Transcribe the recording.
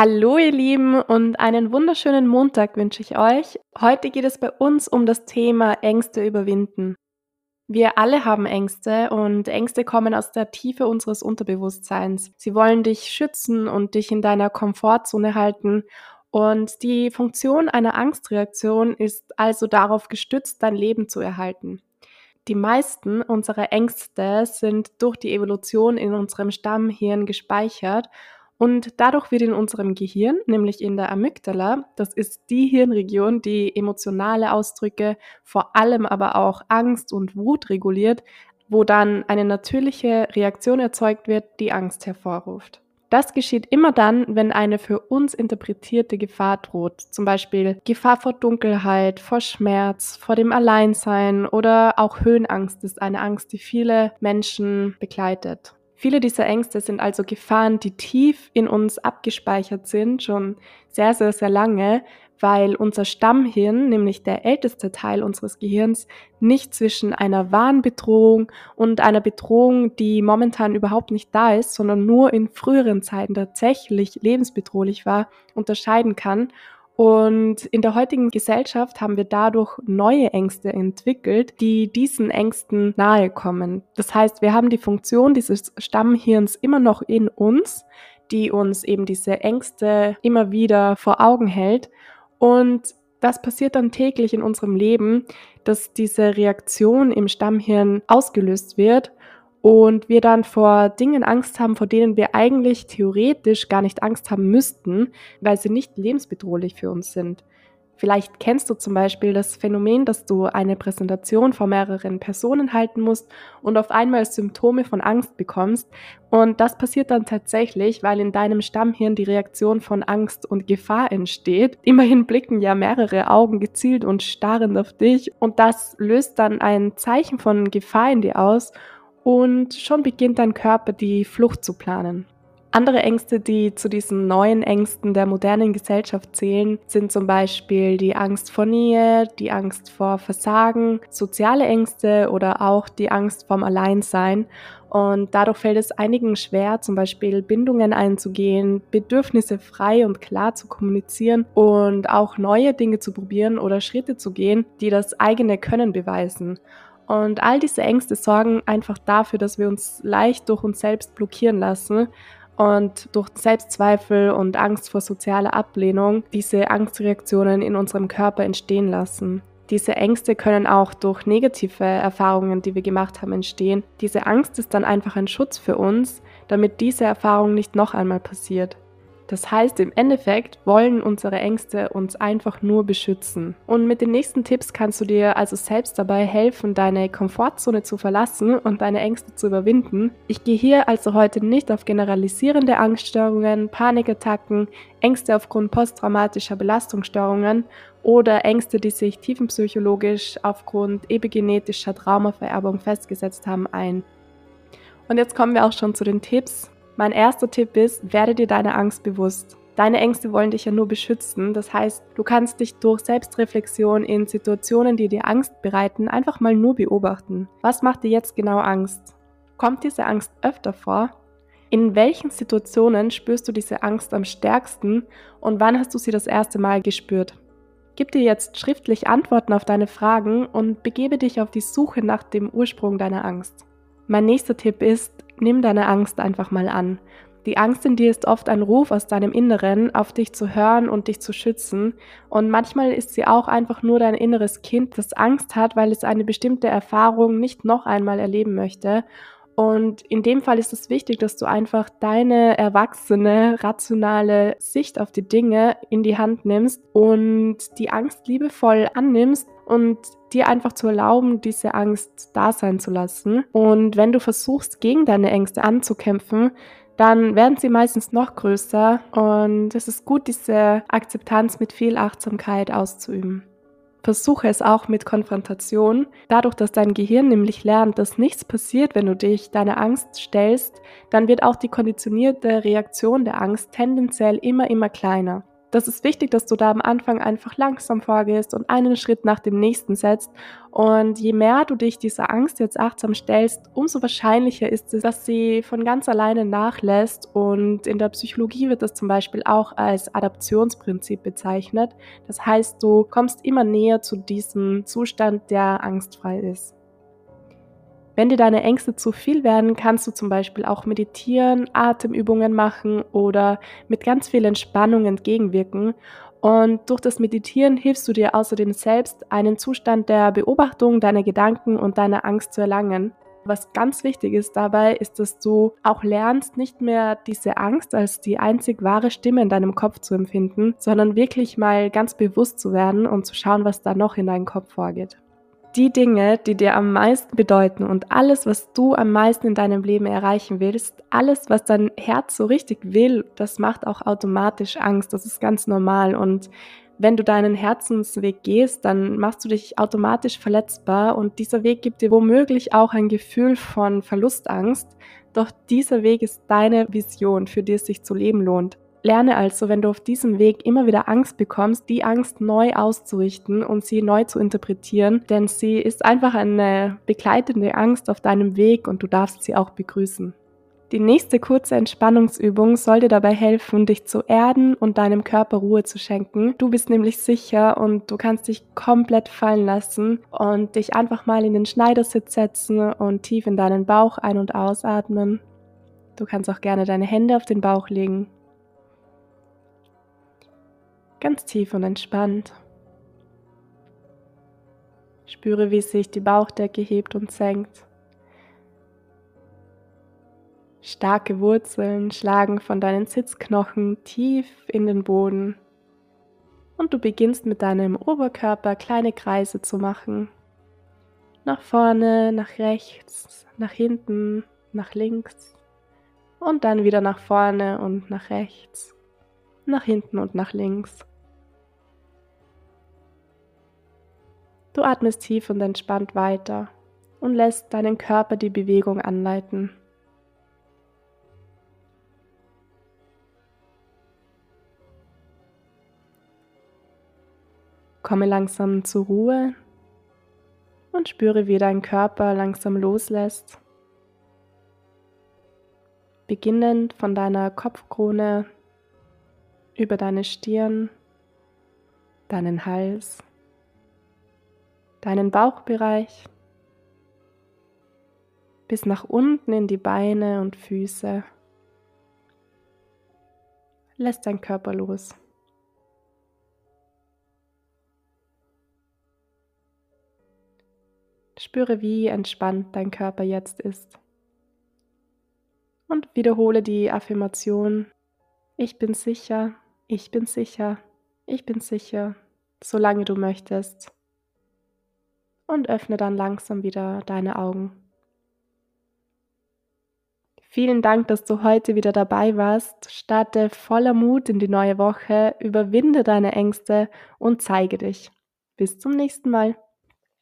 Hallo ihr Lieben und einen wunderschönen Montag wünsche ich euch. Heute geht es bei uns um das Thema Ängste überwinden. Wir alle haben Ängste und Ängste kommen aus der Tiefe unseres Unterbewusstseins. Sie wollen dich schützen und dich in deiner Komfortzone halten. Und die Funktion einer Angstreaktion ist also darauf gestützt, dein Leben zu erhalten. Die meisten unserer Ängste sind durch die Evolution in unserem Stammhirn gespeichert und dadurch wird in unserem Gehirn, nämlich in der Amygdala, das ist die Hirnregion, die emotionale Ausdrücke, vor allem aber auch Angst und Wut reguliert, wo dann eine natürliche Reaktion erzeugt wird, die Angst hervorruft. Das geschieht immer dann, wenn eine für uns interpretierte Gefahr droht, zum Beispiel Gefahr vor Dunkelheit, vor Schmerz, vor dem Alleinsein oder auch Höhenangst ist eine Angst, die viele Menschen begleitet. Viele dieser Ängste sind also Gefahren, die tief in uns abgespeichert sind, schon sehr, sehr, sehr lange, weil unser Stammhirn, nämlich der älteste Teil unseres Gehirns, nicht zwischen einer wahren Bedrohung und einer Bedrohung, die momentan überhaupt nicht da ist, sondern nur in früheren Zeiten tatsächlich lebensbedrohlich war, unterscheiden kann und in der heutigen Gesellschaft haben wir dadurch neue Ängste entwickelt, die diesen Ängsten nahe kommen. Das heißt, wir haben die Funktion dieses Stammhirns immer noch in uns, die uns eben diese Ängste immer wieder vor Augen hält. Und das passiert dann täglich in unserem Leben, dass diese Reaktion im Stammhirn ausgelöst wird und wir dann vor Dingen Angst haben, vor denen wir eigentlich theoretisch gar nicht Angst haben müssten, weil sie nicht lebensbedrohlich für uns sind. Vielleicht kennst du zum Beispiel das Phänomen, dass du eine Präsentation vor mehreren Personen halten musst und auf einmal Symptome von Angst bekommst. Und das passiert dann tatsächlich, weil in deinem Stammhirn die Reaktion von Angst und Gefahr entsteht. Immerhin blicken ja mehrere Augen gezielt und starrend auf dich und das löst dann ein Zeichen von Gefahr in dir aus und schon beginnt dein Körper die Flucht zu planen. Andere Ängste, die zu diesen neuen Ängsten der modernen Gesellschaft zählen, sind zum Beispiel die Angst vor Nähe, die Angst vor Versagen, soziale Ängste oder auch die Angst vorm Alleinsein. Und dadurch fällt es einigen schwer, zum Beispiel Bindungen einzugehen, Bedürfnisse frei und klar zu kommunizieren und auch neue Dinge zu probieren oder Schritte zu gehen, die das eigene Können beweisen. Und all diese Ängste sorgen einfach dafür, dass wir uns leicht durch uns selbst blockieren lassen und durch Selbstzweifel und Angst vor sozialer Ablehnung diese Angstreaktionen in unserem Körper entstehen lassen. Diese Ängste können auch durch negative Erfahrungen, die wir gemacht haben, entstehen. Diese Angst ist dann einfach ein Schutz für uns, damit diese Erfahrung nicht noch einmal passiert. Das heißt, im Endeffekt wollen unsere Ängste uns einfach nur beschützen. Und mit den nächsten Tipps kannst du dir also selbst dabei helfen, deine Komfortzone zu verlassen und deine Ängste zu überwinden. Ich gehe hier also heute nicht auf generalisierende Angststörungen, Panikattacken, Ängste aufgrund posttraumatischer Belastungsstörungen oder Ängste, die sich tiefenpsychologisch aufgrund epigenetischer Traumavererbung festgesetzt haben, ein. Und jetzt kommen wir auch schon zu den Tipps. Mein erster Tipp ist, werde dir deine Angst bewusst. Deine Ängste wollen dich ja nur beschützen. Das heißt, du kannst dich durch Selbstreflexion in Situationen, die dir Angst bereiten, einfach mal nur beobachten. Was macht dir jetzt genau Angst? Kommt diese Angst öfter vor? In welchen Situationen spürst du diese Angst am stärksten und wann hast du sie das erste Mal gespürt? Gib dir jetzt schriftlich Antworten auf deine Fragen und begebe dich auf die Suche nach dem Ursprung deiner Angst. Mein nächster Tipp ist, nimm deine Angst einfach mal an. Die Angst in dir ist oft ein Ruf aus deinem Inneren, auf dich zu hören und dich zu schützen. Und manchmal ist sie auch einfach nur dein inneres Kind, das Angst hat, weil es eine bestimmte Erfahrung nicht noch einmal erleben möchte. Und in dem Fall ist es wichtig, dass du einfach deine erwachsene, rationale Sicht auf die Dinge in die Hand nimmst und die Angst liebevoll annimmst und dir einfach zu erlauben, diese Angst da sein zu lassen. Und wenn du versuchst, gegen deine Ängste anzukämpfen, dann werden sie meistens noch größer und es ist gut, diese Akzeptanz mit viel Achtsamkeit auszuüben. Versuche es auch mit Konfrontation. Dadurch, dass dein Gehirn nämlich lernt, dass nichts passiert, wenn du dich deiner Angst stellst, dann wird auch die konditionierte Reaktion der Angst tendenziell immer, immer kleiner. Das ist wichtig, dass du da am Anfang einfach langsam vorgehst und einen Schritt nach dem nächsten setzt. Und je mehr du dich dieser Angst jetzt achtsam stellst, umso wahrscheinlicher ist es, dass sie von ganz alleine nachlässt. Und in der Psychologie wird das zum Beispiel auch als Adaptionsprinzip bezeichnet. Das heißt, du kommst immer näher zu diesem Zustand, der angstfrei ist. Wenn dir deine Ängste zu viel werden, kannst du zum Beispiel auch meditieren, Atemübungen machen oder mit ganz viel Entspannung entgegenwirken. Und durch das Meditieren hilfst du dir außerdem selbst, einen Zustand der Beobachtung deiner Gedanken und deiner Angst zu erlangen. Was ganz wichtig ist dabei, ist, dass du auch lernst, nicht mehr diese Angst als die einzig wahre Stimme in deinem Kopf zu empfinden, sondern wirklich mal ganz bewusst zu werden und zu schauen, was da noch in deinem Kopf vorgeht die Dinge, die dir am meisten bedeuten und alles, was du am meisten in deinem Leben erreichen willst, alles, was dein Herz so richtig will, das macht auch automatisch Angst. Das ist ganz normal. Und wenn du deinen Herzensweg gehst, dann machst du dich automatisch verletzbar und dieser Weg gibt dir womöglich auch ein Gefühl von Verlustangst. Doch dieser Weg ist deine Vision, für die es sich zu leben lohnt. Lerne also, wenn du auf diesem Weg immer wieder Angst bekommst, die Angst neu auszurichten und sie neu zu interpretieren, denn sie ist einfach eine begleitende Angst auf deinem Weg und du darfst sie auch begrüßen. Die nächste kurze Entspannungsübung soll dir dabei helfen, dich zu erden und deinem Körper Ruhe zu schenken. Du bist nämlich sicher und du kannst dich komplett fallen lassen und dich einfach mal in den Schneidersitz setzen und tief in deinen Bauch ein- und ausatmen. Du kannst auch gerne deine Hände auf den Bauch legen ganz tief und entspannt. Spüre, wie sich die Bauchdecke hebt und senkt. Starke Wurzeln schlagen von deinen Sitzknochen tief in den Boden und du beginnst mit deinem Oberkörper kleine Kreise zu machen. Nach vorne, nach rechts, nach hinten, nach links und dann wieder nach vorne und nach rechts, nach hinten und nach links. Du atmest tief und entspannt weiter und lässt deinen Körper die Bewegung anleiten. Komme langsam zur Ruhe und spüre, wie dein Körper langsam loslässt. Beginnend von deiner Kopfkrone über deine Stirn, deinen Hals deinen Bauchbereich bis nach unten in die Beine und Füße. Lässt dein Körper los. Spüre, wie entspannt dein Körper jetzt ist. Und wiederhole die Affirmation, ich bin sicher, ich bin sicher, ich bin sicher, solange du möchtest und öffne dann langsam wieder deine Augen. Vielen Dank, dass du heute wieder dabei warst. Starte voller Mut in die neue Woche, überwinde deine Ängste und zeige dich. Bis zum nächsten Mal.